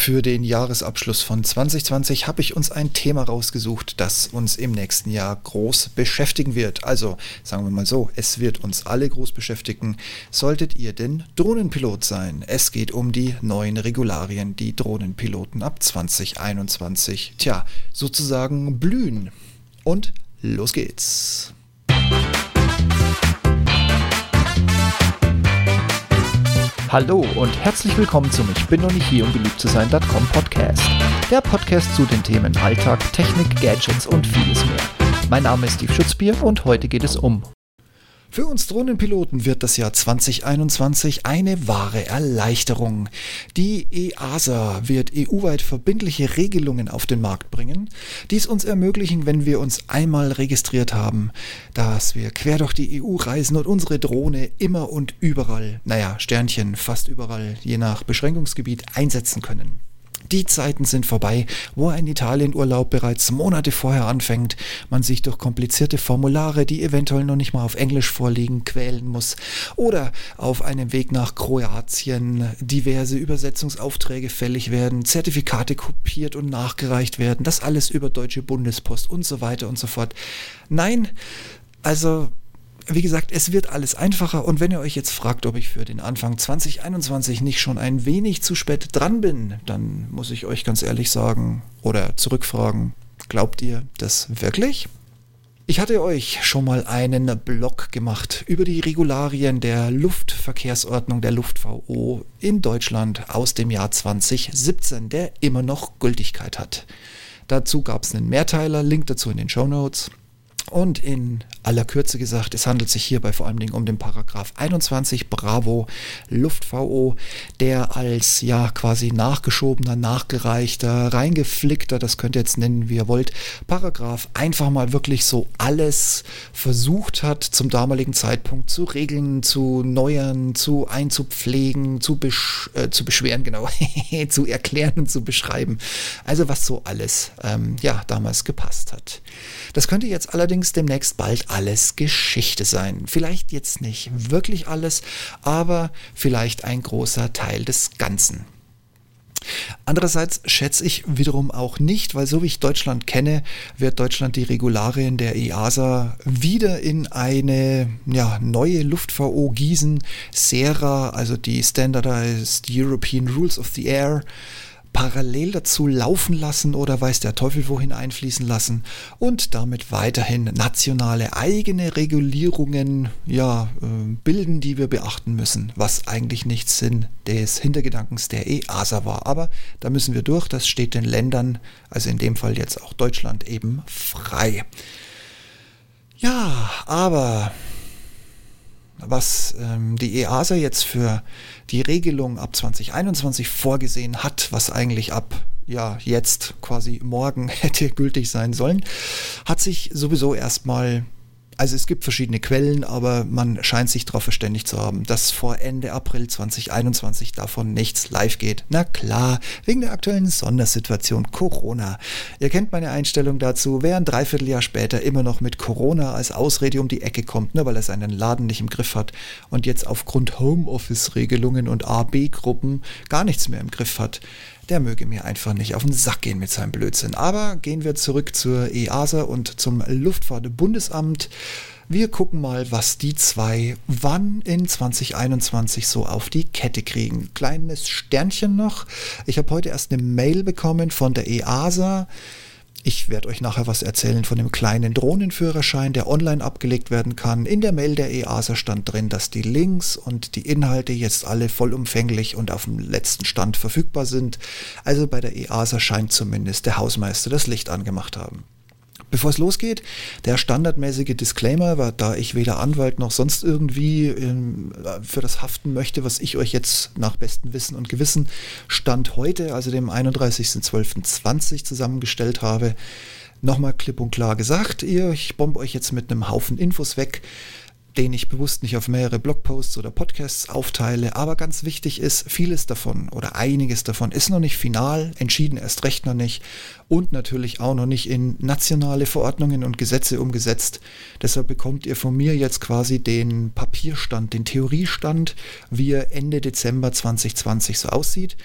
für den Jahresabschluss von 2020 habe ich uns ein Thema rausgesucht, das uns im nächsten Jahr groß beschäftigen wird. Also sagen wir mal so, es wird uns alle groß beschäftigen. Solltet ihr denn Drohnenpilot sein? Es geht um die neuen Regularien, die Drohnenpiloten ab 2021, tja, sozusagen blühen. Und los geht's. Hallo und herzlich willkommen zum Ich bin noch nicht hier, um beliebt zu sein.com Podcast. Der Podcast zu den Themen Alltag, Technik, Gadgets und vieles mehr. Mein Name ist Steve Schutzbier und heute geht es um für uns Drohnenpiloten wird das Jahr 2021 eine wahre Erleichterung. Die EASA wird EU-weit verbindliche Regelungen auf den Markt bringen, die es uns ermöglichen, wenn wir uns einmal registriert haben, dass wir quer durch die EU reisen und unsere Drohne immer und überall, naja, Sternchen fast überall, je nach Beschränkungsgebiet einsetzen können. Die Zeiten sind vorbei, wo ein Italienurlaub bereits Monate vorher anfängt, man sich durch komplizierte Formulare, die eventuell noch nicht mal auf Englisch vorliegen, quälen muss oder auf einem Weg nach Kroatien diverse Übersetzungsaufträge fällig werden, Zertifikate kopiert und nachgereicht werden, das alles über Deutsche Bundespost und so weiter und so fort. Nein, also wie gesagt, es wird alles einfacher und wenn ihr euch jetzt fragt, ob ich für den Anfang 2021 nicht schon ein wenig zu spät dran bin, dann muss ich euch ganz ehrlich sagen oder zurückfragen, glaubt ihr das wirklich? Ich hatte euch schon mal einen Blog gemacht über die Regularien der Luftverkehrsordnung der LuftVO in Deutschland aus dem Jahr 2017, der immer noch Gültigkeit hat. Dazu gab es einen Mehrteiler, Link dazu in den Show Notes. Und in aller Kürze gesagt, es handelt sich hierbei vor allem um den Paragraph 21 Bravo LuftVO, der als ja quasi nachgeschobener, nachgereichter, reingeflickter, das könnt ihr jetzt nennen, wie ihr wollt, Paragraph einfach mal wirklich so alles versucht hat, zum damaligen Zeitpunkt zu regeln, zu neuern, zu einzupflegen, zu, besch äh, zu beschweren, genau, zu erklären und zu beschreiben. Also was so alles ähm, ja damals gepasst hat. Das könnte jetzt allerdings demnächst bald alles Geschichte sein. Vielleicht jetzt nicht wirklich alles, aber vielleicht ein großer Teil des Ganzen. Andererseits schätze ich wiederum auch nicht, weil so wie ich Deutschland kenne, wird Deutschland die Regularien der EASA wieder in eine ja, neue Luft-VO gießen. SERA, also die Standardized European Rules of the Air, parallel dazu laufen lassen oder weiß der Teufel wohin einfließen lassen und damit weiterhin nationale eigene Regulierungen ja, äh, bilden, die wir beachten müssen, was eigentlich nicht Sinn des Hintergedankens der EASA war. Aber da müssen wir durch, das steht den Ländern, also in dem Fall jetzt auch Deutschland, eben frei. Ja, aber was ähm, die EASA jetzt für die Regelung ab 2021 vorgesehen hat, was eigentlich ab ja jetzt quasi morgen hätte gültig sein sollen, hat sich sowieso erstmal also es gibt verschiedene Quellen, aber man scheint sich darauf verständigt zu haben, dass vor Ende April 2021 davon nichts live geht. Na klar, wegen der aktuellen Sondersituation Corona. Ihr kennt meine Einstellung dazu, wer ein Dreivierteljahr später immer noch mit Corona als Ausrede um die Ecke kommt, nur weil er seinen Laden nicht im Griff hat und jetzt aufgrund Homeoffice-Regelungen und AB-Gruppen gar nichts mehr im Griff hat der möge mir einfach nicht auf den Sack gehen mit seinem Blödsinn. Aber gehen wir zurück zur EASA und zum Luftfahrtbundesamt. Wir gucken mal, was die zwei wann in 2021 so auf die Kette kriegen. Kleines Sternchen noch. Ich habe heute erst eine Mail bekommen von der EASA. Ich werde euch nachher was erzählen von dem kleinen Drohnenführerschein, der online abgelegt werden kann. In der Mail der EASA stand drin, dass die Links und die Inhalte jetzt alle vollumfänglich und auf dem letzten Stand verfügbar sind. Also bei der EASA scheint zumindest der Hausmeister das Licht angemacht haben. Bevor es losgeht, der standardmäßige Disclaimer, war, da ich weder Anwalt noch sonst irgendwie ähm, für das haften möchte, was ich euch jetzt nach bestem Wissen und Gewissen Stand heute, also dem 31.12.20 zusammengestellt habe, nochmal klipp und klar gesagt. Ihr, ich bombe euch jetzt mit einem Haufen Infos weg. Den ich bewusst nicht auf mehrere Blogposts oder Podcasts aufteile. Aber ganz wichtig ist, vieles davon oder einiges davon ist noch nicht final, entschieden erst recht noch nicht und natürlich auch noch nicht in nationale Verordnungen und Gesetze umgesetzt. Deshalb bekommt ihr von mir jetzt quasi den Papierstand, den Theoriestand, wie er Ende Dezember 2020 so aussieht.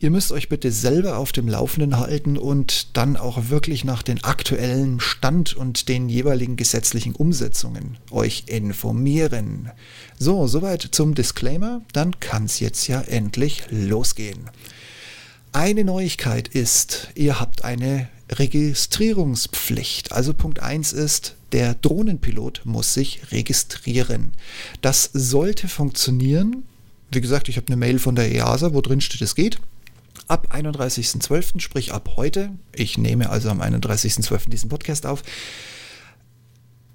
Ihr müsst euch bitte selber auf dem Laufenden halten und dann auch wirklich nach den aktuellen Stand und den jeweiligen gesetzlichen Umsetzungen euch informieren. So, soweit zum Disclaimer. Dann kann es jetzt ja endlich losgehen. Eine Neuigkeit ist, ihr habt eine Registrierungspflicht. Also Punkt 1 ist, der Drohnenpilot muss sich registrieren. Das sollte funktionieren. Wie gesagt, ich habe eine Mail von der EASA, wo drin steht, es geht ab 31.12., sprich ab heute, ich nehme also am 31.12. diesen Podcast auf,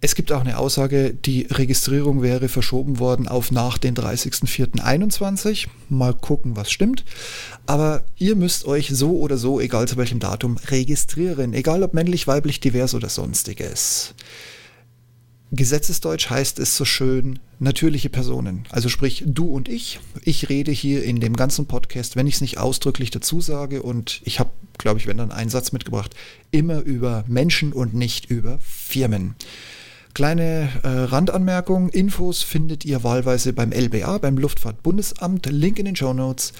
es gibt auch eine Aussage, die Registrierung wäre verschoben worden auf nach den 30.04.21. Mal gucken, was stimmt. Aber ihr müsst euch so oder so, egal zu welchem Datum, registrieren. Egal ob männlich, weiblich, divers oder sonstiges. Gesetzesdeutsch heißt es so schön natürliche Personen. Also sprich du und ich. Ich rede hier in dem ganzen Podcast, wenn ich es nicht ausdrücklich dazu sage und ich habe, glaube ich, wenn dann einen Satz mitgebracht, immer über Menschen und nicht über Firmen. Kleine äh, Randanmerkung, Infos findet ihr wahlweise beim LBA, beim Luftfahrtbundesamt, Link in den Show Notes.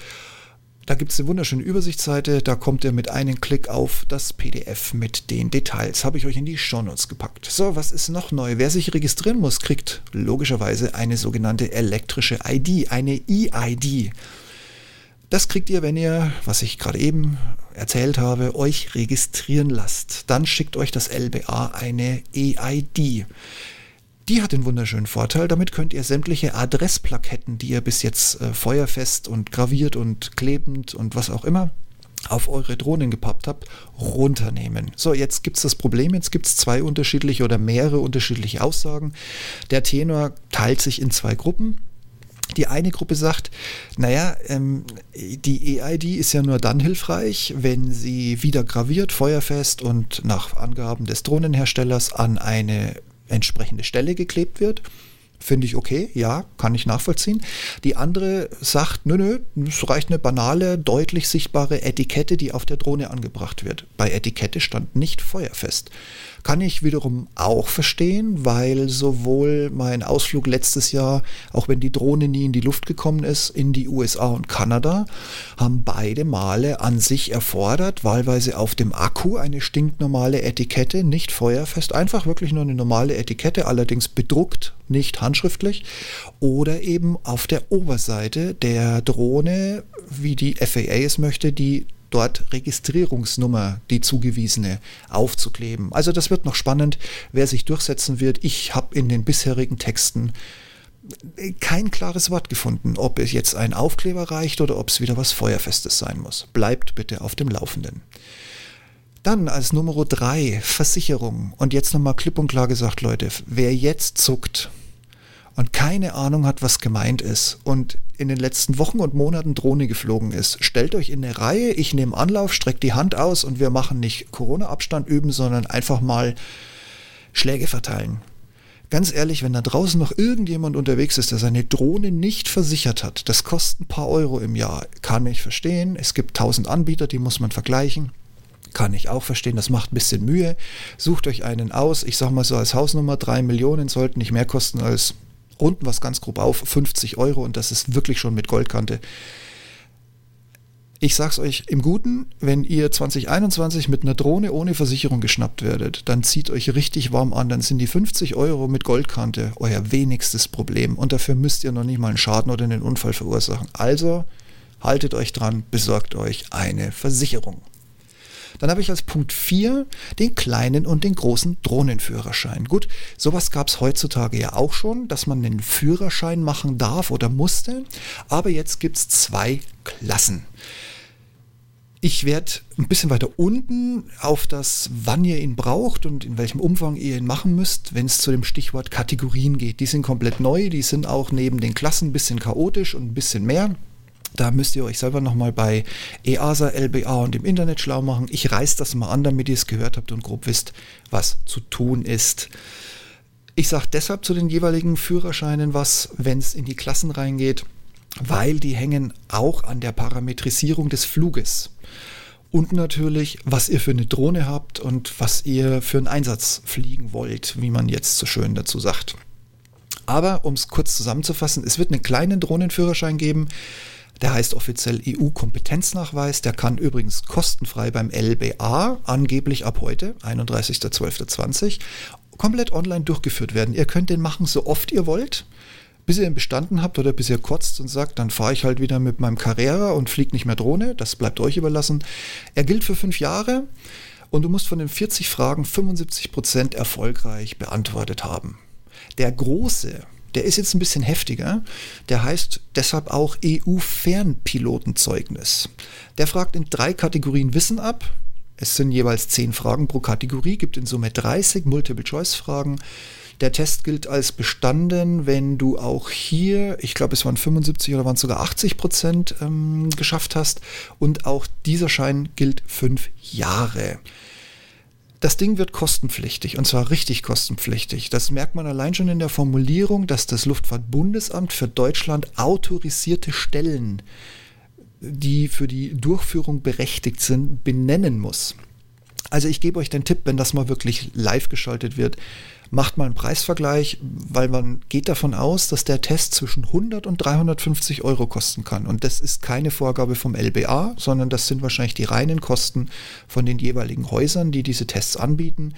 Da gibt es eine wunderschöne Übersichtsseite, da kommt ihr mit einem Klick auf das PDF mit den Details. Habe ich euch in die Shownotes gepackt. So, was ist noch neu? Wer sich registrieren muss, kriegt logischerweise eine sogenannte elektrische ID, eine EID. Das kriegt ihr, wenn ihr, was ich gerade eben erzählt habe, euch registrieren lasst. Dann schickt euch das LBA eine EID. Die hat den wunderschönen Vorteil, damit könnt ihr sämtliche Adressplaketten, die ihr bis jetzt äh, feuerfest und graviert und klebend und was auch immer auf eure Drohnen gepappt habt, runternehmen. So, jetzt gibt es das Problem, jetzt gibt es zwei unterschiedliche oder mehrere unterschiedliche Aussagen. Der Tenor teilt sich in zwei Gruppen. Die eine Gruppe sagt, naja, ähm, die EID ist ja nur dann hilfreich, wenn sie wieder graviert, feuerfest und nach Angaben des Drohnenherstellers an eine entsprechende Stelle geklebt wird. Finde ich okay, ja, kann ich nachvollziehen. Die andere sagt, nö, nö, es reicht eine banale, deutlich sichtbare Etikette, die auf der Drohne angebracht wird. Bei Etikette stand nicht feuerfest. Kann ich wiederum auch verstehen, weil sowohl mein Ausflug letztes Jahr, auch wenn die Drohne nie in die Luft gekommen ist, in die USA und Kanada, haben beide Male an sich erfordert, wahlweise auf dem Akku eine stinknormale Etikette, nicht feuerfest, einfach wirklich nur eine normale Etikette, allerdings bedruckt, nicht handschriftlich, oder eben auf der Oberseite der Drohne, wie die FAA es möchte, die dort Registrierungsnummer, die zugewiesene, aufzukleben. Also das wird noch spannend, wer sich durchsetzen wird. Ich habe in den bisherigen Texten kein klares Wort gefunden, ob es jetzt ein Aufkleber reicht oder ob es wieder was Feuerfestes sein muss. Bleibt bitte auf dem Laufenden. Dann als Nummer drei Versicherung. Und jetzt nochmal klipp und klar gesagt, Leute, wer jetzt zuckt, und keine Ahnung hat, was gemeint ist und in den letzten Wochen und Monaten Drohne geflogen ist, stellt euch in eine Reihe, ich nehme Anlauf, streckt die Hand aus und wir machen nicht Corona-Abstand üben, sondern einfach mal Schläge verteilen. Ganz ehrlich, wenn da draußen noch irgendjemand unterwegs ist, der seine Drohne nicht versichert hat, das kostet ein paar Euro im Jahr, kann ich verstehen. Es gibt tausend Anbieter, die muss man vergleichen. Kann ich auch verstehen, das macht ein bisschen Mühe. Sucht euch einen aus. Ich sag mal so als Hausnummer, drei Millionen sollten nicht mehr kosten als runden was ganz grob auf, 50 Euro und das ist wirklich schon mit Goldkante. Ich sag's euch im Guten, wenn ihr 2021 mit einer Drohne ohne Versicherung geschnappt werdet, dann zieht euch richtig warm an, dann sind die 50 Euro mit Goldkante euer wenigstes Problem und dafür müsst ihr noch nicht mal einen Schaden oder einen Unfall verursachen. Also haltet euch dran, besorgt euch eine Versicherung. Dann habe ich als Punkt 4 den kleinen und den großen Drohnenführerschein. Gut, sowas gab es heutzutage ja auch schon, dass man einen Führerschein machen darf oder musste. Aber jetzt gibt es zwei Klassen. Ich werde ein bisschen weiter unten auf das, wann ihr ihn braucht und in welchem Umfang ihr ihn machen müsst, wenn es zu dem Stichwort Kategorien geht. Die sind komplett neu, die sind auch neben den Klassen ein bisschen chaotisch und ein bisschen mehr. Da müsst ihr euch selber nochmal bei EASA, LBA und im Internet schlau machen. Ich reiß das mal an, damit ihr es gehört habt und grob wisst, was zu tun ist. Ich sage deshalb zu den jeweiligen Führerscheinen was, wenn es in die Klassen reingeht, weil die hängen auch an der Parametrisierung des Fluges. Und natürlich, was ihr für eine Drohne habt und was ihr für einen Einsatz fliegen wollt, wie man jetzt so schön dazu sagt. Aber um es kurz zusammenzufassen, es wird einen kleinen Drohnenführerschein geben. Der heißt offiziell EU-Kompetenznachweis. Der kann übrigens kostenfrei beim LBA, angeblich ab heute, 31.12.20, komplett online durchgeführt werden. Ihr könnt den machen, so oft ihr wollt bis ihr ihn bestanden habt oder bis ihr kotzt und sagt, dann fahre ich halt wieder mit meinem Carrera und fliege nicht mehr Drohne. Das bleibt euch überlassen. Er gilt für fünf Jahre und du musst von den 40 Fragen 75 Prozent erfolgreich beantwortet haben. Der große, der ist jetzt ein bisschen heftiger. Der heißt deshalb auch EU-Fernpilotenzeugnis. Der fragt in drei Kategorien Wissen ab. Es sind jeweils zehn Fragen pro Kategorie, gibt in Summe 30 Multiple-Choice-Fragen. Der Test gilt als bestanden, wenn du auch hier, ich glaube es waren 75 oder waren es sogar 80 Prozent ähm, geschafft hast. Und auch dieser Schein gilt fünf Jahre. Das Ding wird kostenpflichtig und zwar richtig kostenpflichtig. Das merkt man allein schon in der Formulierung, dass das Luftfahrtbundesamt für Deutschland autorisierte Stellen, die für die Durchführung berechtigt sind, benennen muss. Also ich gebe euch den Tipp, wenn das mal wirklich live geschaltet wird, macht mal einen Preisvergleich, weil man geht davon aus, dass der Test zwischen 100 und 350 Euro kosten kann. Und das ist keine Vorgabe vom LBA, sondern das sind wahrscheinlich die reinen Kosten von den jeweiligen Häusern, die diese Tests anbieten.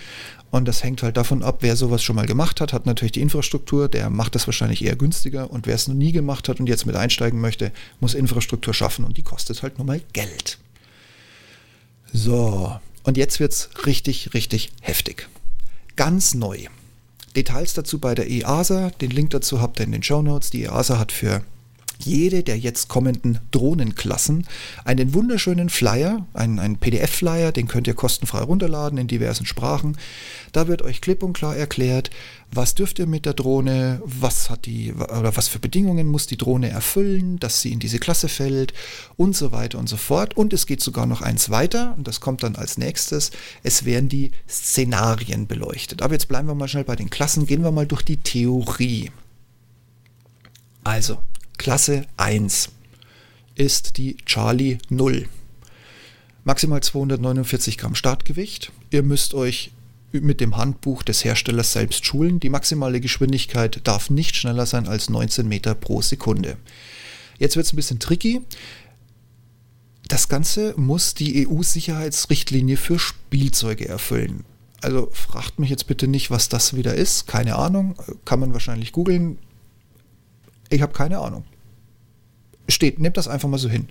Und das hängt halt davon ab, wer sowas schon mal gemacht hat, hat natürlich die Infrastruktur, der macht das wahrscheinlich eher günstiger. Und wer es noch nie gemacht hat und jetzt mit einsteigen möchte, muss Infrastruktur schaffen und die kostet halt nun mal Geld. So, und jetzt wird es richtig, richtig heftig. Ganz neu. Details dazu bei der EASA. Den Link dazu habt ihr in den Show Notes. Die EASA hat für jede der jetzt kommenden Drohnenklassen einen wunderschönen Flyer, einen, einen PDF-Flyer, den könnt ihr kostenfrei runterladen in diversen Sprachen. Da wird euch klipp und klar erklärt, was dürft ihr mit der Drohne, was hat die oder was für Bedingungen muss die Drohne erfüllen, dass sie in diese Klasse fällt und so weiter und so fort. Und es geht sogar noch eins weiter und das kommt dann als nächstes. Es werden die Szenarien beleuchtet. Aber jetzt bleiben wir mal schnell bei den Klassen, gehen wir mal durch die Theorie. Also, Klasse 1 ist die Charlie 0. Maximal 249 Gramm Startgewicht. Ihr müsst euch mit dem Handbuch des Herstellers selbst schulen. Die maximale Geschwindigkeit darf nicht schneller sein als 19 Meter pro Sekunde. Jetzt wird es ein bisschen tricky. Das Ganze muss die EU-Sicherheitsrichtlinie für Spielzeuge erfüllen. Also fragt mich jetzt bitte nicht, was das wieder ist. Keine Ahnung. Kann man wahrscheinlich googeln. Ich habe keine Ahnung. Steht, nehmt das einfach mal so hin.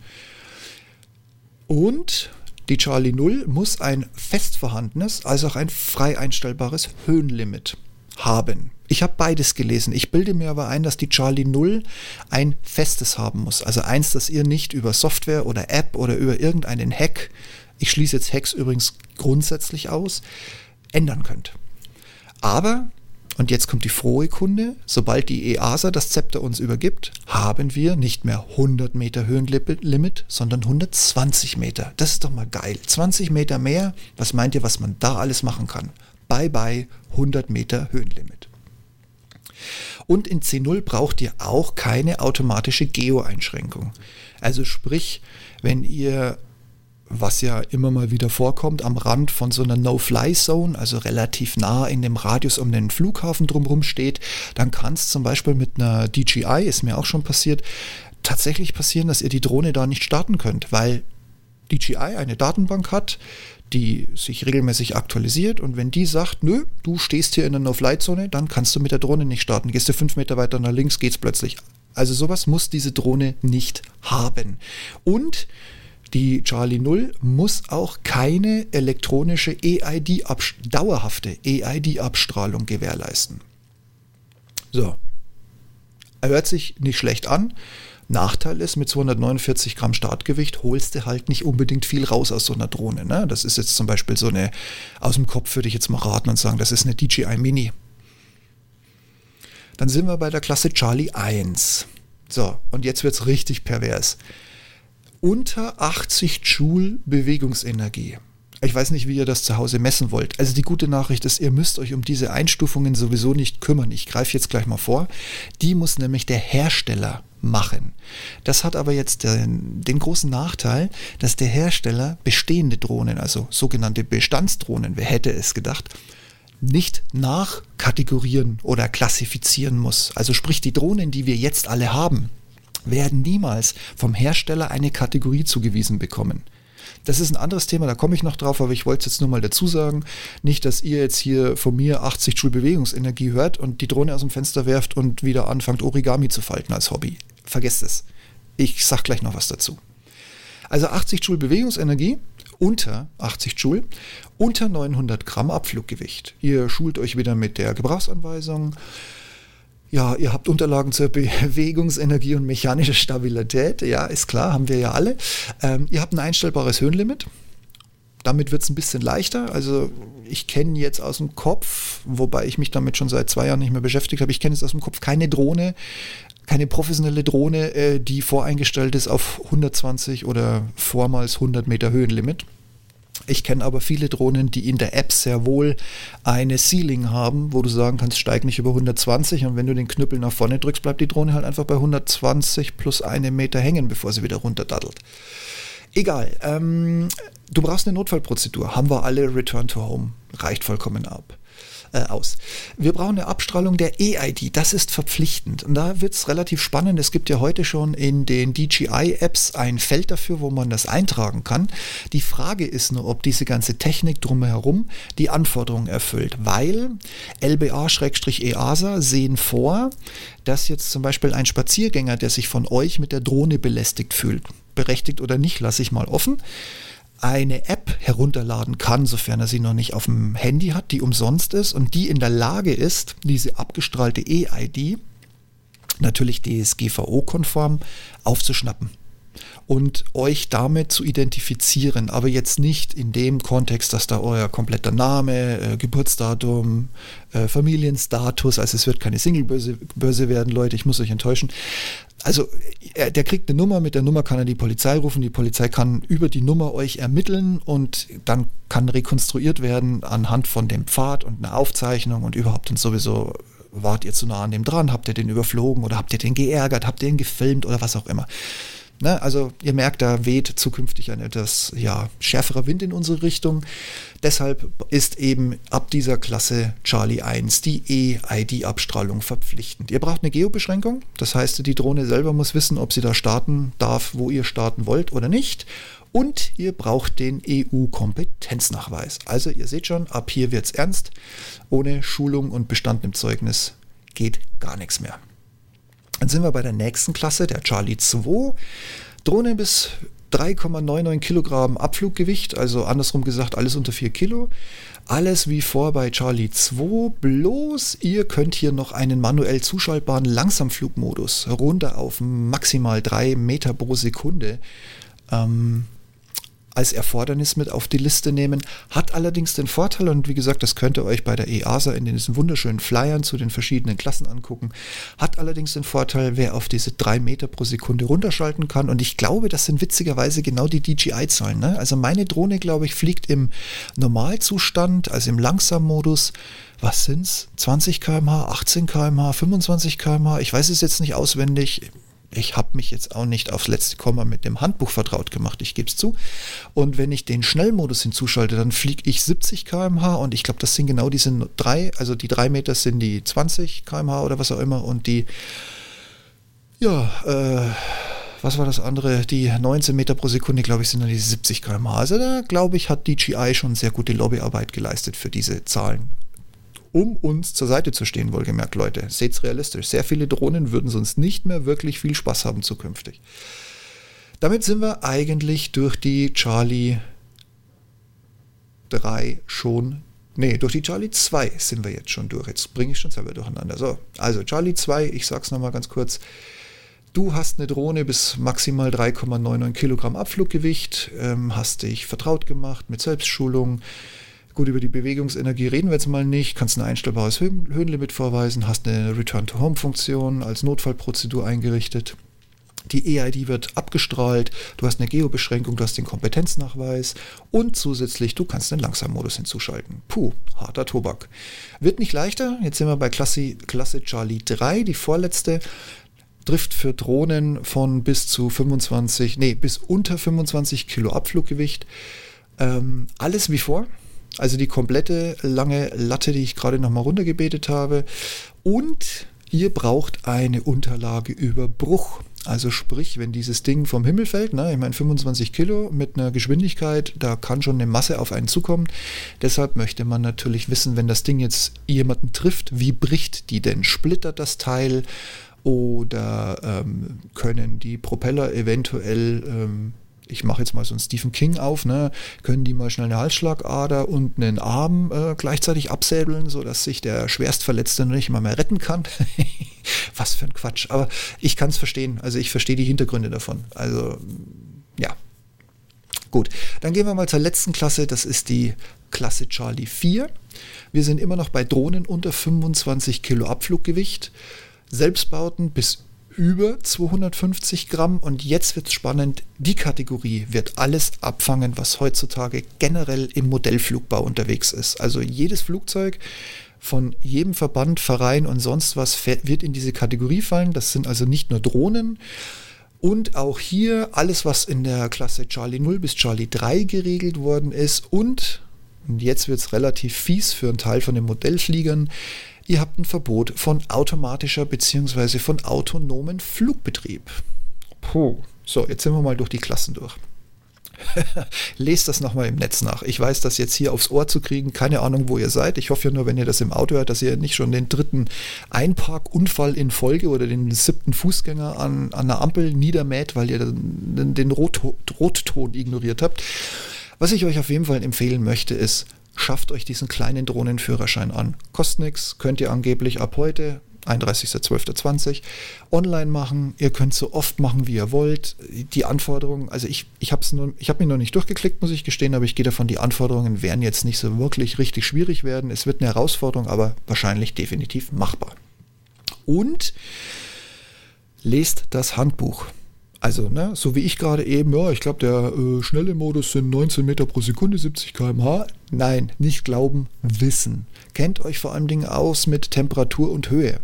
Und die Charlie 0 muss ein fest vorhandenes, als auch ein frei einstellbares Höhenlimit haben. Ich habe beides gelesen. Ich bilde mir aber ein, dass die Charlie 0 ein festes haben muss. Also eins, das ihr nicht über Software oder App oder über irgendeinen Hack, ich schließe jetzt Hacks übrigens grundsätzlich aus, ändern könnt. Aber und jetzt kommt die frohe Kunde. Sobald die EASA das Zepter uns übergibt, haben wir nicht mehr 100 Meter Höhenlimit, sondern 120 Meter. Das ist doch mal geil. 20 Meter mehr. Was meint ihr, was man da alles machen kann? Bye bye, 100 Meter Höhenlimit. Und in C0 braucht ihr auch keine automatische Geo-Einschränkung. Also sprich, wenn ihr was ja immer mal wieder vorkommt, am Rand von so einer No-Fly-Zone, also relativ nah in dem Radius um den Flughafen drumherum steht, dann kann es zum Beispiel mit einer DJI, ist mir auch schon passiert, tatsächlich passieren, dass ihr die Drohne da nicht starten könnt, weil DJI eine Datenbank hat, die sich regelmäßig aktualisiert und wenn die sagt, nö, du stehst hier in der No-Fly-Zone, dann kannst du mit der Drohne nicht starten. Gehst du fünf Meter weiter nach links, geht's plötzlich. Also sowas muss diese Drohne nicht haben. Und die Charlie 0 muss auch keine elektronische EID dauerhafte EID-Abstrahlung gewährleisten. So. Hört sich nicht schlecht an. Nachteil ist, mit 249 Gramm Startgewicht holst du halt nicht unbedingt viel raus aus so einer Drohne. Ne? Das ist jetzt zum Beispiel so eine, aus dem Kopf würde ich jetzt mal raten und sagen, das ist eine DJI Mini. Dann sind wir bei der Klasse Charlie 1. So, und jetzt wird es richtig pervers unter 80 Joule Bewegungsenergie. Ich weiß nicht, wie ihr das zu Hause messen wollt. Also die gute Nachricht ist, ihr müsst euch um diese Einstufungen sowieso nicht kümmern. Ich greife jetzt gleich mal vor. Die muss nämlich der Hersteller machen. Das hat aber jetzt den, den, großen Nachteil, dass der Hersteller bestehende Drohnen, also sogenannte Bestandsdrohnen, wer hätte es gedacht, nicht nachkategorieren oder klassifizieren muss. Also sprich, die Drohnen, die wir jetzt alle haben, werden niemals vom Hersteller eine Kategorie zugewiesen bekommen. Das ist ein anderes Thema, da komme ich noch drauf, aber ich wollte es jetzt nur mal dazu sagen. Nicht, dass ihr jetzt hier von mir 80 Joule Bewegungsenergie hört und die Drohne aus dem Fenster werft und wieder anfangt, Origami zu falten als Hobby. Vergesst es. Ich sag gleich noch was dazu. Also 80 Joule Bewegungsenergie unter 80 Joule, unter 900 Gramm Abfluggewicht. Ihr schult euch wieder mit der Gebrauchsanweisung. Ja, ihr habt Unterlagen zur Bewegungsenergie und mechanischer Stabilität. Ja, ist klar, haben wir ja alle. Ähm, ihr habt ein einstellbares Höhenlimit. Damit wird es ein bisschen leichter. Also ich kenne jetzt aus dem Kopf, wobei ich mich damit schon seit zwei Jahren nicht mehr beschäftigt habe, ich kenne jetzt aus dem Kopf keine Drohne, keine professionelle Drohne, äh, die voreingestellt ist auf 120 oder vormals 100 Meter Höhenlimit. Ich kenne aber viele Drohnen, die in der App sehr wohl eine Ceiling haben, wo du sagen kannst, steig nicht über 120 und wenn du den Knüppel nach vorne drückst, bleibt die Drohne halt einfach bei 120 plus einen Meter hängen, bevor sie wieder runterdaddelt. Egal, ähm, du brauchst eine Notfallprozedur. Haben wir alle Return to Home. Reicht vollkommen ab äh, aus. Wir brauchen eine Abstrahlung der EID, das ist verpflichtend. Und da wird es relativ spannend. Es gibt ja heute schon in den DJI-Apps ein Feld dafür, wo man das eintragen kann. Die Frage ist nur, ob diese ganze Technik drumherum die Anforderungen erfüllt, weil LBA-EASA sehen vor, dass jetzt zum Beispiel ein Spaziergänger, der sich von euch mit der Drohne belästigt fühlt, berechtigt oder nicht, lasse ich mal offen, eine App herunterladen kann, sofern er sie noch nicht auf dem Handy hat, die umsonst ist und die in der Lage ist, diese abgestrahlte E-ID, natürlich DSGVO-konform, aufzuschnappen und euch damit zu identifizieren, aber jetzt nicht in dem Kontext, dass da euer kompletter Name, äh, Geburtsdatum, äh, Familienstatus, also es wird keine Singlebörse werden, Leute, ich muss euch enttäuschen, also er, der kriegt eine Nummer, mit der Nummer kann er die Polizei rufen, die Polizei kann über die Nummer euch ermitteln und dann kann rekonstruiert werden anhand von dem Pfad und einer Aufzeichnung und überhaupt und sowieso wart ihr zu nah an dem dran, habt ihr den überflogen oder habt ihr den geärgert, habt ihr ihn gefilmt oder was auch immer. Ne? Also ihr merkt, da weht zukünftig ein etwas ja, schärferer Wind in unsere Richtung. Deshalb ist eben ab dieser Klasse Charlie 1 die E-ID-Abstrahlung verpflichtend. Ihr braucht eine Geobeschränkung, das heißt, die Drohne selber muss wissen, ob sie da starten darf, wo ihr starten wollt oder nicht. Und ihr braucht den EU-Kompetenznachweis. Also ihr seht schon, ab hier wird es ernst. Ohne Schulung und Bestand im Zeugnis geht gar nichts mehr. Dann sind wir bei der nächsten Klasse, der Charlie 2. Drohne bis 3,99 Kilogramm Abfluggewicht, also andersrum gesagt, alles unter 4 Kilo. Alles wie vor bei Charlie 2, bloß ihr könnt hier noch einen manuell zuschaltbaren Langsamflugmodus runter auf maximal 3 Meter pro Sekunde ähm, als Erfordernis mit auf die Liste nehmen, hat allerdings den Vorteil, und wie gesagt, das könnt ihr euch bei der EASA in diesen wunderschönen Flyern zu den verschiedenen Klassen angucken, hat allerdings den Vorteil, wer auf diese drei Meter pro Sekunde runterschalten kann. Und ich glaube, das sind witzigerweise genau die DJI-Zahlen. Ne? Also meine Drohne, glaube ich, fliegt im Normalzustand, also im Langsammodus, was sind's? 20 km/h, 18 km/h, 25 km/h? Ich weiß es jetzt nicht auswendig ich habe mich jetzt auch nicht aufs letzte Komma mit dem Handbuch vertraut gemacht, ich gebe es zu. Und wenn ich den Schnellmodus hinzuschalte, dann fliege ich 70 km/h und ich glaube, das sind genau diese drei, also die drei Meter sind die 20 km/h oder was auch immer und die, ja, äh, was war das andere? Die 19 Meter pro Sekunde, glaube ich, sind dann die 70 km/h. Also da, glaube ich, hat DJI schon sehr gute Lobbyarbeit geleistet für diese Zahlen um uns zur Seite zu stehen, wohlgemerkt, Leute. Seht's realistisch. Sehr viele Drohnen würden sonst nicht mehr wirklich viel Spaß haben zukünftig. Damit sind wir eigentlich durch die Charlie 3 schon. Nee, durch die Charlie 2 sind wir jetzt schon durch. Jetzt bringe ich schon selber durcheinander. So, also Charlie 2, ich sag's nochmal ganz kurz. Du hast eine Drohne bis maximal 3,99 Kilogramm Abfluggewicht, ähm, hast dich vertraut gemacht mit Selbstschulung, Gut, über die Bewegungsenergie reden wir jetzt mal nicht. Kannst ein einstellbares Höhenlimit vorweisen, hast eine Return-to-Home-Funktion als Notfallprozedur eingerichtet. Die EID wird abgestrahlt, du hast eine Geobeschränkung, du hast den Kompetenznachweis und zusätzlich du kannst den Langsammodus hinzuschalten. Puh, harter Tobak. Wird nicht leichter, jetzt sind wir bei Klasse, Klasse Charlie 3, die vorletzte. Trifft für Drohnen von bis zu 25, nee, bis unter 25 Kilo Abfluggewicht. Ähm, alles wie vor. Also die komplette lange Latte, die ich gerade nochmal runtergebetet habe. Und ihr braucht eine Unterlage über Bruch. Also sprich, wenn dieses Ding vom Himmel fällt, ne, ich meine 25 Kilo mit einer Geschwindigkeit, da kann schon eine Masse auf einen zukommen. Deshalb möchte man natürlich wissen, wenn das Ding jetzt jemanden trifft, wie bricht die denn? Splittert das Teil oder ähm, können die Propeller eventuell ähm, ich mache jetzt mal so einen Stephen King auf, ne, können die mal schnell eine Halsschlagader und einen Arm äh, gleichzeitig absäbeln, sodass sich der Schwerstverletzte nicht mal mehr retten kann. Was für ein Quatsch. Aber ich kann es verstehen. Also ich verstehe die Hintergründe davon. Also ja. Gut, dann gehen wir mal zur letzten Klasse. Das ist die Klasse Charlie 4. Wir sind immer noch bei Drohnen unter 25 Kilo Abfluggewicht. Selbstbauten bis über 250 Gramm. Und jetzt wird es spannend. Die Kategorie wird alles abfangen, was heutzutage generell im Modellflugbau unterwegs ist. Also jedes Flugzeug von jedem Verband, Verein und sonst was wird in diese Kategorie fallen. Das sind also nicht nur Drohnen. Und auch hier alles, was in der Klasse Charlie 0 bis Charlie 3 geregelt worden ist. Und, und jetzt wird es relativ fies für einen Teil von den Modellfliegern, ihr habt ein Verbot von automatischer bzw. von autonomen Flugbetrieb. Puh. So, jetzt sind wir mal durch die Klassen durch. Lest das nochmal im Netz nach. Ich weiß, das jetzt hier aufs Ohr zu kriegen, keine Ahnung, wo ihr seid. Ich hoffe ja nur, wenn ihr das im Auto hört, dass ihr nicht schon den dritten Einparkunfall in Folge oder den siebten Fußgänger an, an der Ampel niedermäht, weil ihr den, den Rot, Rotton ignoriert habt. Was ich euch auf jeden Fall empfehlen möchte, ist, schafft euch diesen kleinen Drohnenführerschein an. Kostet nichts, könnt ihr angeblich ab heute, 31.12.20, online machen. Ihr könnt so oft machen, wie ihr wollt. Die Anforderungen, also ich, ich habe hab mich noch nicht durchgeklickt, muss ich gestehen, aber ich gehe davon, die Anforderungen werden jetzt nicht so wirklich richtig schwierig werden. Es wird eine Herausforderung, aber wahrscheinlich definitiv machbar. Und lest das Handbuch. Also, ne, so wie ich gerade eben, ja, ich glaube, der äh, schnelle Modus sind 19 Meter pro Sekunde, 70 km/h. Nein, nicht glauben, wissen. Kennt euch vor allen Dingen aus mit Temperatur und Höhe.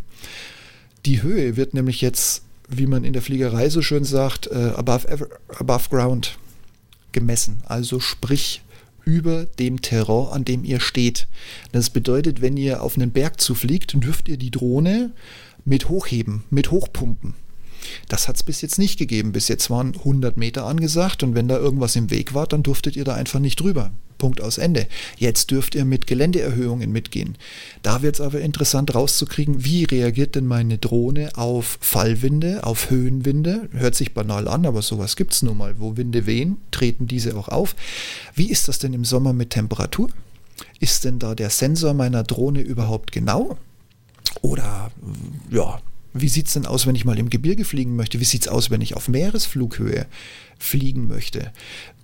Die Höhe wird nämlich jetzt, wie man in der Fliegerei so schön sagt, äh, above, above ground gemessen. Also sprich über dem Terrain, an dem ihr steht. Das bedeutet, wenn ihr auf einen Berg zufliegt, dürft ihr die Drohne mit hochheben, mit hochpumpen. Das hat es bis jetzt nicht gegeben. Bis jetzt waren 100 Meter angesagt und wenn da irgendwas im Weg war, dann durftet ihr da einfach nicht drüber. Punkt aus Ende. Jetzt dürft ihr mit Geländeerhöhungen mitgehen. Da wird es aber interessant rauszukriegen, wie reagiert denn meine Drohne auf Fallwinde, auf Höhenwinde. Hört sich banal an, aber sowas gibt es nun mal. Wo Winde wehen, treten diese auch auf. Wie ist das denn im Sommer mit Temperatur? Ist denn da der Sensor meiner Drohne überhaupt genau? Oder ja, wie sieht es denn aus, wenn ich mal im Gebirge fliegen möchte? Wie sieht es aus, wenn ich auf Meeresflughöhe fliegen möchte?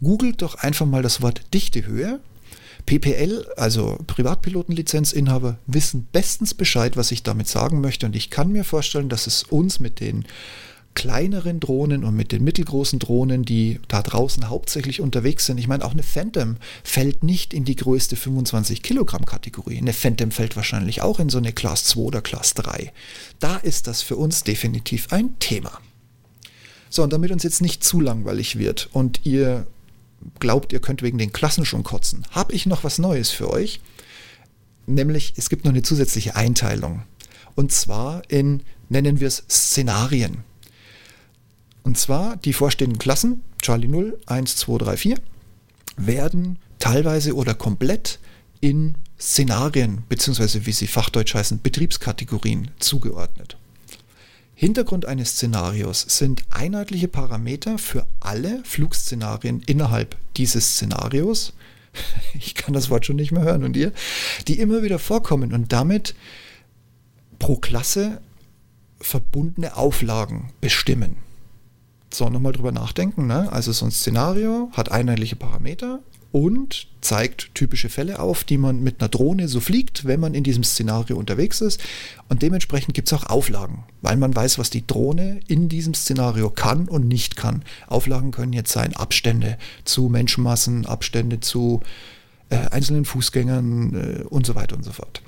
Googelt doch einfach mal das Wort Dichtehöhe. PPL, also Privatpilotenlizenzinhaber, wissen bestens Bescheid, was ich damit sagen möchte. Und ich kann mir vorstellen, dass es uns mit den kleineren Drohnen und mit den mittelgroßen Drohnen, die da draußen hauptsächlich unterwegs sind. Ich meine, auch eine Phantom fällt nicht in die größte 25 Kilogramm Kategorie. Eine Phantom fällt wahrscheinlich auch in so eine Class 2 oder Class 3. Da ist das für uns definitiv ein Thema. So, und damit uns jetzt nicht zu langweilig wird und ihr glaubt, ihr könnt wegen den Klassen schon kotzen, habe ich noch was Neues für euch. Nämlich, es gibt noch eine zusätzliche Einteilung. Und zwar in, nennen wir es Szenarien. Und zwar die vorstehenden Klassen, Charlie 0, 1, 2, 3, 4, werden teilweise oder komplett in Szenarien bzw. wie sie fachdeutsch heißen, Betriebskategorien zugeordnet. Hintergrund eines Szenarios sind einheitliche Parameter für alle Flugszenarien innerhalb dieses Szenarios. Ich kann das Wort schon nicht mehr hören und ihr, die immer wieder vorkommen und damit pro Klasse verbundene Auflagen bestimmen. So, nochmal drüber nachdenken. Ne? Also so ein Szenario hat einheitliche Parameter und zeigt typische Fälle auf, die man mit einer Drohne so fliegt, wenn man in diesem Szenario unterwegs ist. Und dementsprechend gibt es auch Auflagen, weil man weiß, was die Drohne in diesem Szenario kann und nicht kann. Auflagen können jetzt sein Abstände zu Menschenmassen, Abstände zu äh, einzelnen Fußgängern äh, und so weiter und so fort.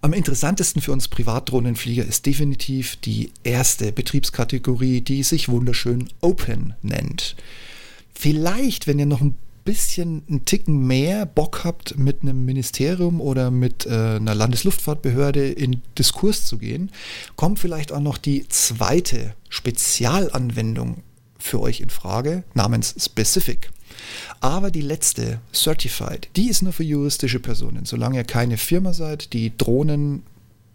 Am interessantesten für uns Privatdrohnenflieger ist definitiv die erste Betriebskategorie, die sich wunderschön Open nennt. Vielleicht, wenn ihr noch ein bisschen einen Ticken mehr Bock habt, mit einem Ministerium oder mit äh, einer Landesluftfahrtbehörde in Diskurs zu gehen, kommt vielleicht auch noch die zweite Spezialanwendung für euch in Frage, namens Specific. Aber die letzte, Certified, die ist nur für juristische Personen. Solange ihr keine Firma seid, die Drohnen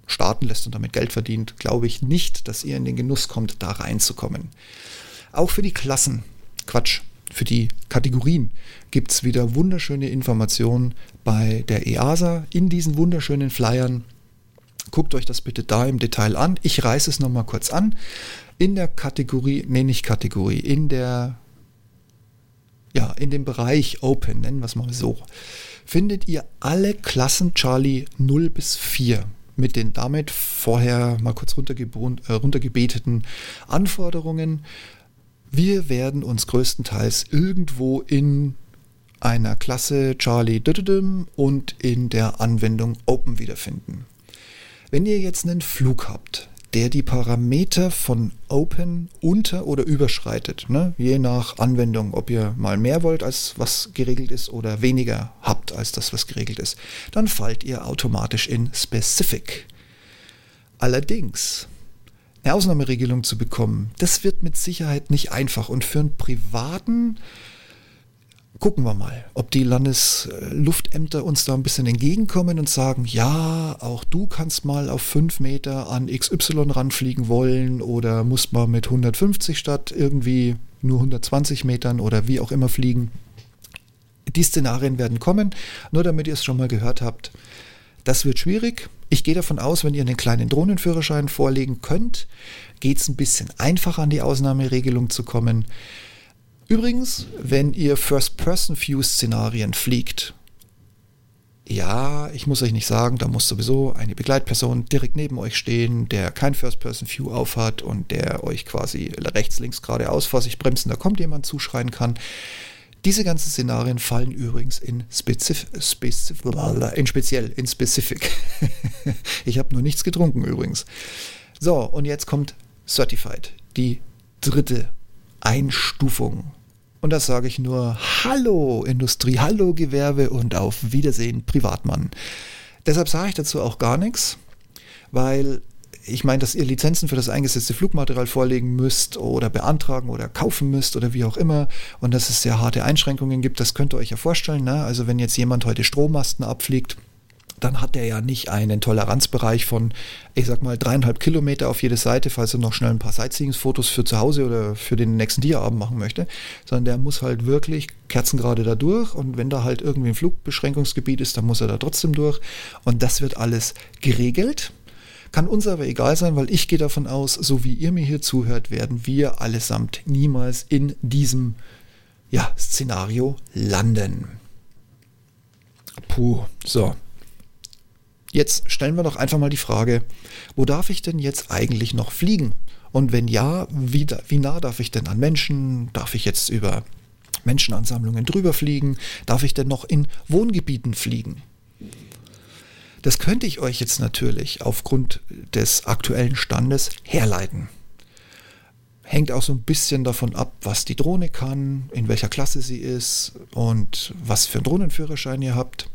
starten lässt und damit Geld verdient, glaube ich nicht, dass ihr in den Genuss kommt, da reinzukommen. Auch für die Klassen, Quatsch, für die Kategorien gibt es wieder wunderschöne Informationen bei der EASA in diesen wunderschönen Flyern. Guckt euch das bitte da im Detail an. Ich reiße es nochmal kurz an. In der Kategorie, nee, nicht Kategorie, in der ja, in dem Bereich Open, nennen wir es mal so, findet ihr alle Klassen Charlie 0 bis 4 mit den damit vorher mal kurz äh, runtergebeteten Anforderungen. Wir werden uns größtenteils irgendwo in einer Klasse Charlie und in der Anwendung Open wiederfinden. Wenn ihr jetzt einen Flug habt, der die Parameter von Open unter- oder überschreitet. Ne? Je nach Anwendung, ob ihr mal mehr wollt, als was geregelt ist, oder weniger habt, als das, was geregelt ist. Dann fallt ihr automatisch in Specific. Allerdings, eine Ausnahmeregelung zu bekommen, das wird mit Sicherheit nicht einfach. Und für einen privaten gucken wir mal, ob die Landesluftämter uns da ein bisschen entgegenkommen und sagen, ja, auch du kannst mal auf 5 Meter an XY ranfliegen wollen oder musst mal mit 150 statt irgendwie nur 120 Metern oder wie auch immer fliegen. Die Szenarien werden kommen, nur damit ihr es schon mal gehört habt. Das wird schwierig. Ich gehe davon aus, wenn ihr einen kleinen Drohnenführerschein vorlegen könnt, geht es ein bisschen einfacher an die Ausnahmeregelung zu kommen. Übrigens, wenn ihr First-Person-View-Szenarien fliegt, ja, ich muss euch nicht sagen, da muss sowieso eine Begleitperson direkt neben euch stehen, der kein First-Person-View aufhat und der euch quasi rechts, links, geradeaus vor sich bremsen, da kommt jemand zuschreien kann. Diese ganzen Szenarien fallen übrigens in, Spezif Spezif in speziell, in Specific. ich habe nur nichts getrunken übrigens. So, und jetzt kommt Certified, die dritte Einstufung. Und das sage ich nur Hallo Industrie, Hallo Gewerbe und auf Wiedersehen Privatmann. Deshalb sage ich dazu auch gar nichts, weil ich meine, dass ihr Lizenzen für das eingesetzte Flugmaterial vorlegen müsst oder beantragen oder kaufen müsst oder wie auch immer und dass es sehr harte Einschränkungen gibt, das könnt ihr euch ja vorstellen. Ne? Also wenn jetzt jemand heute Strommasten abfliegt, dann hat er ja nicht einen Toleranzbereich von, ich sag mal, dreieinhalb Kilometer auf jede Seite, falls er noch schnell ein paar Sightseeing-Fotos für zu Hause oder für den nächsten Diaabend machen möchte, sondern der muss halt wirklich kerzengerade da durch und wenn da halt irgendwie ein Flugbeschränkungsgebiet ist, dann muss er da trotzdem durch und das wird alles geregelt. Kann uns aber egal sein, weil ich gehe davon aus, so wie ihr mir hier zuhört, werden wir allesamt niemals in diesem ja, Szenario landen. Puh, so. Jetzt stellen wir doch einfach mal die Frage, wo darf ich denn jetzt eigentlich noch fliegen? Und wenn ja, wie, wie nah darf ich denn an Menschen? Darf ich jetzt über Menschenansammlungen drüber fliegen? Darf ich denn noch in Wohngebieten fliegen? Das könnte ich euch jetzt natürlich aufgrund des aktuellen Standes herleiten. Hängt auch so ein bisschen davon ab, was die Drohne kann, in welcher Klasse sie ist und was für einen Drohnenführerschein ihr habt.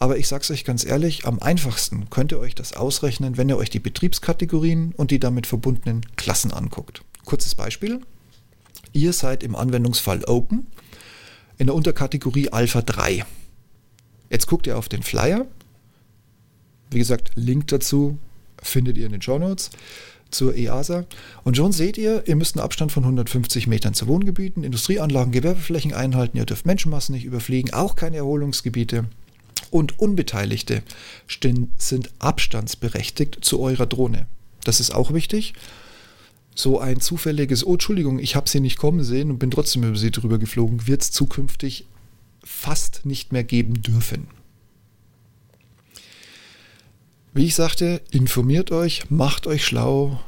Aber ich sage es euch ganz ehrlich, am einfachsten könnt ihr euch das ausrechnen, wenn ihr euch die Betriebskategorien und die damit verbundenen Klassen anguckt. Kurzes Beispiel. Ihr seid im Anwendungsfall Open in der Unterkategorie Alpha 3. Jetzt guckt ihr auf den Flyer. Wie gesagt, Link dazu findet ihr in den Show Notes zur EASA. Und schon seht ihr, ihr müsst einen Abstand von 150 Metern zu Wohngebieten, Industrieanlagen, Gewerbeflächen einhalten. Ihr dürft Menschenmassen nicht überfliegen, auch keine Erholungsgebiete und Unbeteiligte sind abstandsberechtigt zu eurer Drohne. Das ist auch wichtig. so ein zufälliges, oh Entschuldigung, ich habe sie nicht kommen sehen und bin trotzdem über sie drüber geflogen, wird es zukünftig fast nicht mehr geben dürfen. Wie ich sagte, informiert euch, macht euch schlau.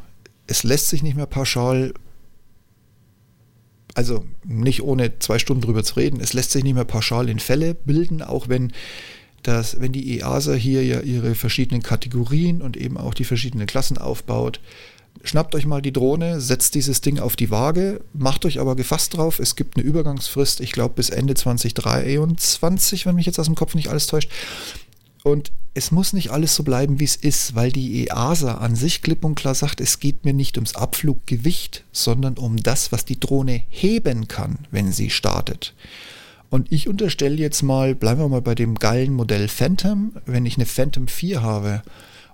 Es lässt sich nicht mehr pauschal, also nicht ohne zwei Stunden drüber zu reden, es lässt sich nicht mehr pauschal in Fälle bilden, auch wenn das, wenn die EASA hier ja ihre verschiedenen Kategorien und eben auch die verschiedenen Klassen aufbaut, Schnappt euch mal die Drohne, setzt dieses Ding auf die Waage, macht euch aber gefasst drauf. Es gibt eine Übergangsfrist, ich glaube bis Ende 2023, wenn mich jetzt aus dem Kopf nicht alles täuscht. Und es muss nicht alles so bleiben, wie es ist, weil die EASA an sich klipp und klar sagt, es geht mir nicht ums Abfluggewicht, sondern um das, was die Drohne heben kann, wenn sie startet. Und ich unterstelle jetzt mal, bleiben wir mal bei dem geilen Modell Phantom, wenn ich eine Phantom 4 habe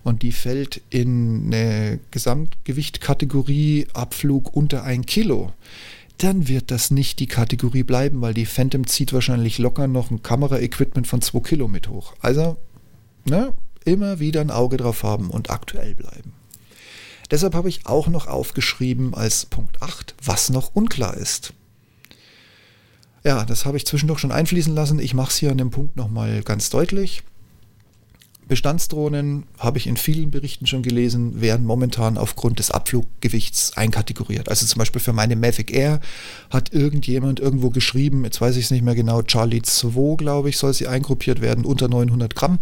und die fällt in eine Gesamtgewichtkategorie Abflug unter ein Kilo, dann wird das nicht die Kategorie bleiben, weil die Phantom zieht wahrscheinlich locker noch ein Kameraequipment von 2 Kilo mit hoch. Also, ne, immer wieder ein Auge drauf haben und aktuell bleiben. Deshalb habe ich auch noch aufgeschrieben als Punkt 8, was noch unklar ist. Ja, das habe ich zwischendurch schon einfließen lassen. Ich mache es hier an dem Punkt nochmal ganz deutlich. Bestandsdrohnen, habe ich in vielen Berichten schon gelesen, werden momentan aufgrund des Abfluggewichts einkategoriert. Also zum Beispiel für meine Mavic Air hat irgendjemand irgendwo geschrieben, jetzt weiß ich es nicht mehr genau, Charlie 2, glaube ich, soll sie eingruppiert werden, unter 900 Gramm.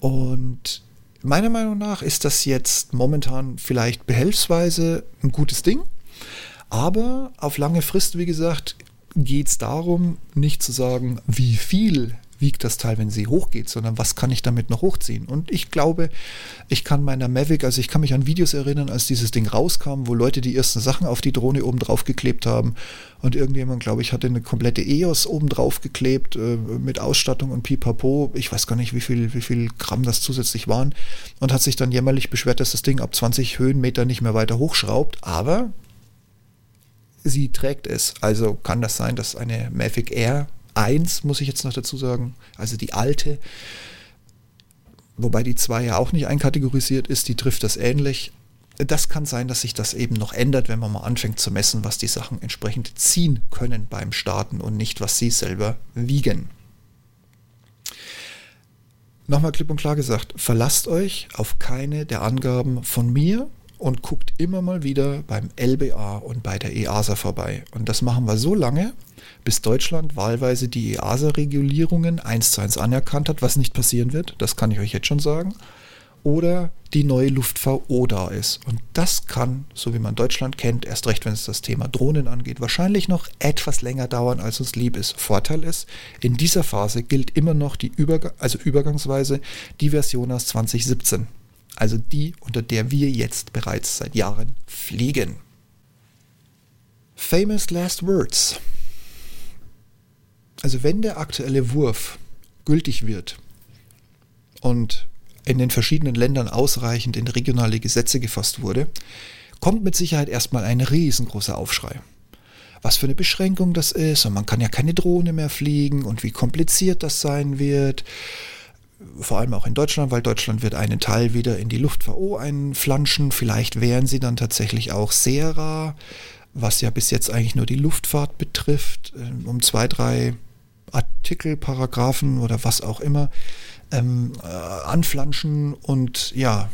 Und meiner Meinung nach ist das jetzt momentan vielleicht behelfsweise ein gutes Ding. Aber auf lange Frist, wie gesagt, geht es darum, nicht zu sagen, wie viel wiegt das Teil, wenn sie hochgeht, sondern was kann ich damit noch hochziehen? Und ich glaube, ich kann meiner Mavic, also ich kann mich an Videos erinnern, als dieses Ding rauskam, wo Leute die ersten Sachen auf die Drohne oben drauf geklebt haben und irgendjemand, glaube ich, hatte eine komplette EOS oben drauf geklebt äh, mit Ausstattung und Pipapo. Ich weiß gar nicht, wie viel, wie viel Gramm das zusätzlich waren und hat sich dann jämmerlich beschwert, dass das Ding ab 20 Höhenmeter nicht mehr weiter hochschraubt, aber sie trägt es. Also kann das sein, dass eine Mavic Air 1, muss ich jetzt noch dazu sagen, also die alte, wobei die 2 ja auch nicht einkategorisiert ist, die trifft das ähnlich. Das kann sein, dass sich das eben noch ändert, wenn man mal anfängt zu messen, was die Sachen entsprechend ziehen können beim Starten und nicht, was sie selber wiegen. Nochmal klipp und klar gesagt, verlasst euch auf keine der Angaben von mir und guckt immer mal wieder beim LBA und bei der EASA vorbei. Und das machen wir so lange, bis Deutschland wahlweise die EASA-Regulierungen eins zu eins anerkannt hat, was nicht passieren wird, das kann ich euch jetzt schon sagen, oder die neue Luft-VO da ist. Und das kann, so wie man Deutschland kennt, erst recht, wenn es das Thema Drohnen angeht, wahrscheinlich noch etwas länger dauern, als uns lieb ist. Vorteil ist, in dieser Phase gilt immer noch die Überg also übergangsweise die Version aus 2017. Also die, unter der wir jetzt bereits seit Jahren fliegen. Famous Last Words. Also wenn der aktuelle Wurf gültig wird und in den verschiedenen Ländern ausreichend in regionale Gesetze gefasst wurde, kommt mit Sicherheit erstmal ein riesengroßer Aufschrei. Was für eine Beschränkung das ist und man kann ja keine Drohne mehr fliegen und wie kompliziert das sein wird. Vor allem auch in Deutschland, weil Deutschland wird einen Teil wieder in die Luft-VO einflanschen. Vielleicht wären sie dann tatsächlich auch sehr rar, was ja bis jetzt eigentlich nur die Luftfahrt betrifft, ähm, um zwei, drei Artikel, Paragraphen oder was auch immer ähm, äh, anflanschen und ja,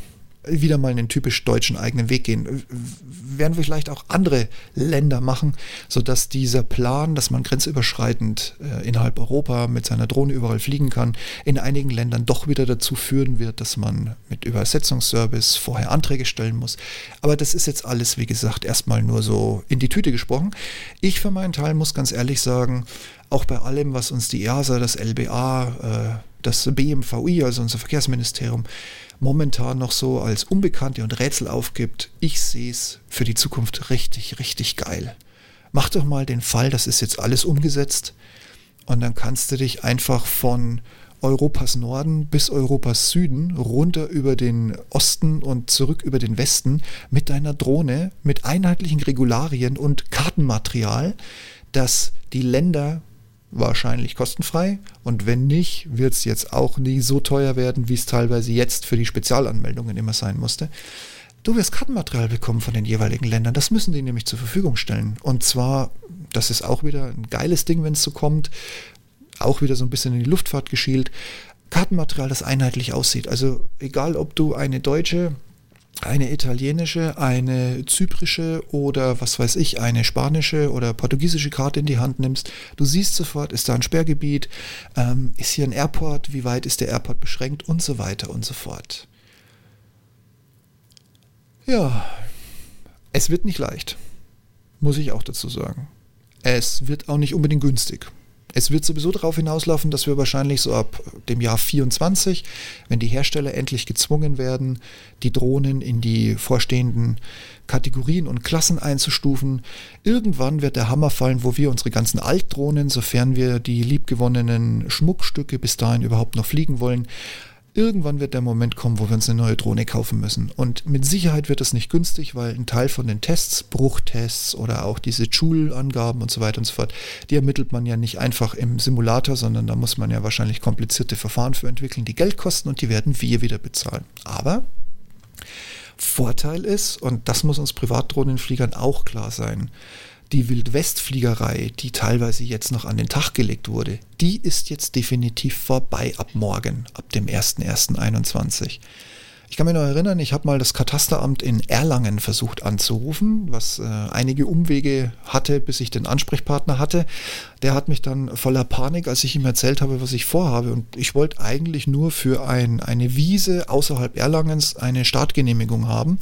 wieder mal einen typisch deutschen eigenen Weg gehen. Werden wir vielleicht auch andere Länder machen, sodass dieser Plan, dass man grenzüberschreitend äh, innerhalb Europa mit seiner Drohne überall fliegen kann, in einigen Ländern doch wieder dazu führen wird, dass man mit Übersetzungsservice vorher Anträge stellen muss. Aber das ist jetzt alles, wie gesagt, erstmal nur so in die Tüte gesprochen. Ich für meinen Teil muss ganz ehrlich sagen, auch bei allem, was uns die EASA, das LBA, äh, das BMVI, also unser Verkehrsministerium, momentan noch so als Unbekannte und Rätsel aufgibt, ich sehe es für die Zukunft richtig, richtig geil. Mach doch mal den Fall, das ist jetzt alles umgesetzt und dann kannst du dich einfach von Europas Norden bis Europas Süden runter über den Osten und zurück über den Westen mit deiner Drohne mit einheitlichen Regularien und Kartenmaterial, das die Länder wahrscheinlich kostenfrei. Und wenn nicht, wird es jetzt auch nie so teuer werden, wie es teilweise jetzt für die Spezialanmeldungen immer sein musste. Du wirst Kartenmaterial bekommen von den jeweiligen Ländern. Das müssen die nämlich zur Verfügung stellen. Und zwar, das ist auch wieder ein geiles Ding, wenn es so kommt, auch wieder so ein bisschen in die Luftfahrt geschielt. Kartenmaterial, das einheitlich aussieht. Also egal, ob du eine deutsche, eine italienische, eine zyprische oder was weiß ich, eine spanische oder portugiesische Karte in die Hand nimmst, du siehst sofort, ist da ein Sperrgebiet, ähm, ist hier ein Airport, wie weit ist der Airport beschränkt und so weiter und so fort. Ja, es wird nicht leicht, muss ich auch dazu sagen. Es wird auch nicht unbedingt günstig. Es wird sowieso darauf hinauslaufen, dass wir wahrscheinlich so ab dem Jahr 24, wenn die Hersteller endlich gezwungen werden, die Drohnen in die vorstehenden Kategorien und Klassen einzustufen, irgendwann wird der Hammer fallen, wo wir unsere ganzen Altdrohnen, sofern wir die liebgewonnenen Schmuckstücke bis dahin überhaupt noch fliegen wollen, Irgendwann wird der Moment kommen, wo wir uns eine neue Drohne kaufen müssen. Und mit Sicherheit wird das nicht günstig, weil ein Teil von den Tests, Bruchtests oder auch diese Joule-Angaben und so weiter und so fort, die ermittelt man ja nicht einfach im Simulator, sondern da muss man ja wahrscheinlich komplizierte Verfahren für entwickeln, die Geld kosten und die werden wir wieder bezahlen. Aber Vorteil ist, und das muss uns Privatdrohnenfliegern auch klar sein, die Wildwestfliegerei, die teilweise jetzt noch an den Tag gelegt wurde, die ist jetzt definitiv vorbei ab morgen, ab dem 01.01.21. Ich kann mich noch erinnern, ich habe mal das Katasteramt in Erlangen versucht anzurufen, was äh, einige Umwege hatte, bis ich den Ansprechpartner hatte. Der hat mich dann voller Panik, als ich ihm erzählt habe, was ich vorhabe. Und ich wollte eigentlich nur für ein, eine Wiese außerhalb Erlangens eine Startgenehmigung haben.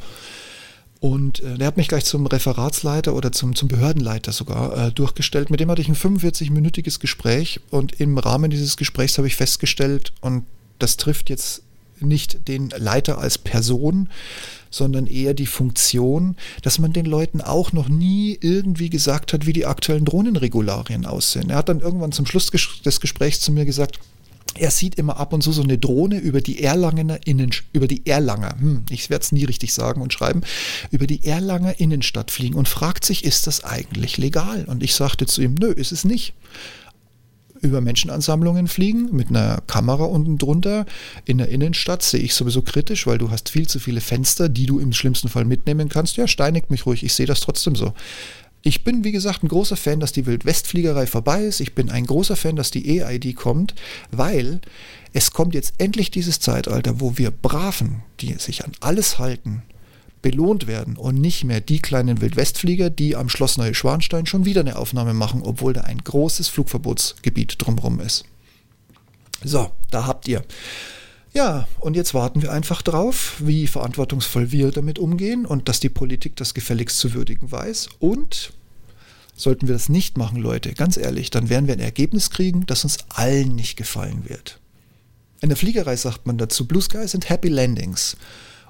Und äh, der hat mich gleich zum Referatsleiter oder zum, zum Behördenleiter sogar äh, durchgestellt. Mit dem hatte ich ein 45-minütiges Gespräch und im Rahmen dieses Gesprächs habe ich festgestellt, und das trifft jetzt nicht den Leiter als Person, sondern eher die Funktion, dass man den Leuten auch noch nie irgendwie gesagt hat, wie die aktuellen Drohnenregularien aussehen. Er hat dann irgendwann zum Schluss des Gesprächs zu mir gesagt, er sieht immer ab und zu so eine Drohne über die Erlangener Innen, über die Erlanger, hm, ich werde es nie richtig sagen und schreiben, über die Erlanger Innenstadt fliegen und fragt sich, ist das eigentlich legal? Und ich sagte zu ihm, nö, ist es nicht. Über Menschenansammlungen fliegen mit einer Kamera unten drunter in der Innenstadt sehe ich sowieso kritisch, weil du hast viel zu viele Fenster, die du im schlimmsten Fall mitnehmen kannst. Ja, steinigt mich ruhig, ich sehe das trotzdem so. Ich bin, wie gesagt, ein großer Fan, dass die Wildwestfliegerei vorbei ist. Ich bin ein großer Fan, dass die EID kommt, weil es kommt jetzt endlich dieses Zeitalter, wo wir Braven, die sich an alles halten, belohnt werden und nicht mehr die kleinen Wildwestflieger, die am Schloss Neue Schwanstein schon wieder eine Aufnahme machen, obwohl da ein großes Flugverbotsgebiet drumherum ist. So, da habt ihr. Ja, und jetzt warten wir einfach drauf, wie verantwortungsvoll wir damit umgehen und dass die Politik das gefälligst zu würdigen weiß. Und sollten wir das nicht machen, Leute, ganz ehrlich, dann werden wir ein Ergebnis kriegen, das uns allen nicht gefallen wird. In der Fliegerei sagt man dazu, Blue Sky sind Happy Landings.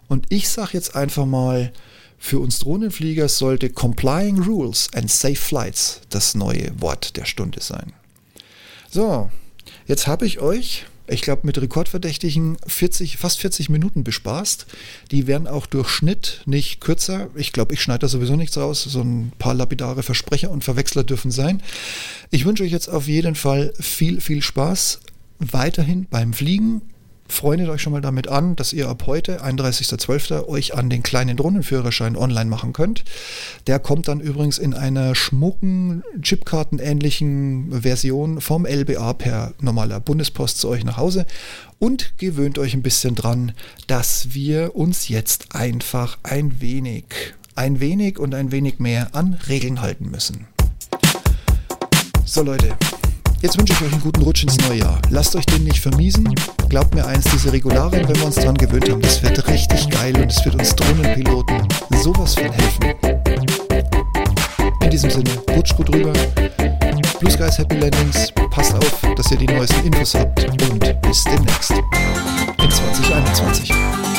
Und ich sage jetzt einfach mal, für uns Drohnenflieger sollte Complying Rules and Safe Flights das neue Wort der Stunde sein. So, jetzt habe ich euch ich glaube, mit Rekordverdächtigen 40, fast 40 Minuten bespaßt. Die werden auch durch Schnitt nicht kürzer. Ich glaube, ich schneide da sowieso nichts raus. So ein paar lapidare Versprecher und Verwechsler dürfen sein. Ich wünsche euch jetzt auf jeden Fall viel, viel Spaß weiterhin beim Fliegen freundet euch schon mal damit an, dass ihr ab heute, 31.12., euch an den kleinen Drohnenführerschein online machen könnt. Der kommt dann übrigens in einer schmucken, Chipkartenähnlichen Version vom LBA per normaler Bundespost zu euch nach Hause und gewöhnt euch ein bisschen dran, dass wir uns jetzt einfach ein wenig, ein wenig und ein wenig mehr an Regeln halten müssen. So Leute, Jetzt wünsche ich euch einen guten Rutsch ins neue Jahr. Lasst euch den nicht vermiesen. Glaubt mir eins, diese Regularien, wenn wir uns dran gewöhnt haben, das wird richtig geil und es wird uns Drohnenpiloten sowas von helfen. In diesem Sinne, rutscht gut rüber. Blue Skies Happy Landings. Passt auf, dass ihr die neuesten Infos habt und bis demnächst. In 2021.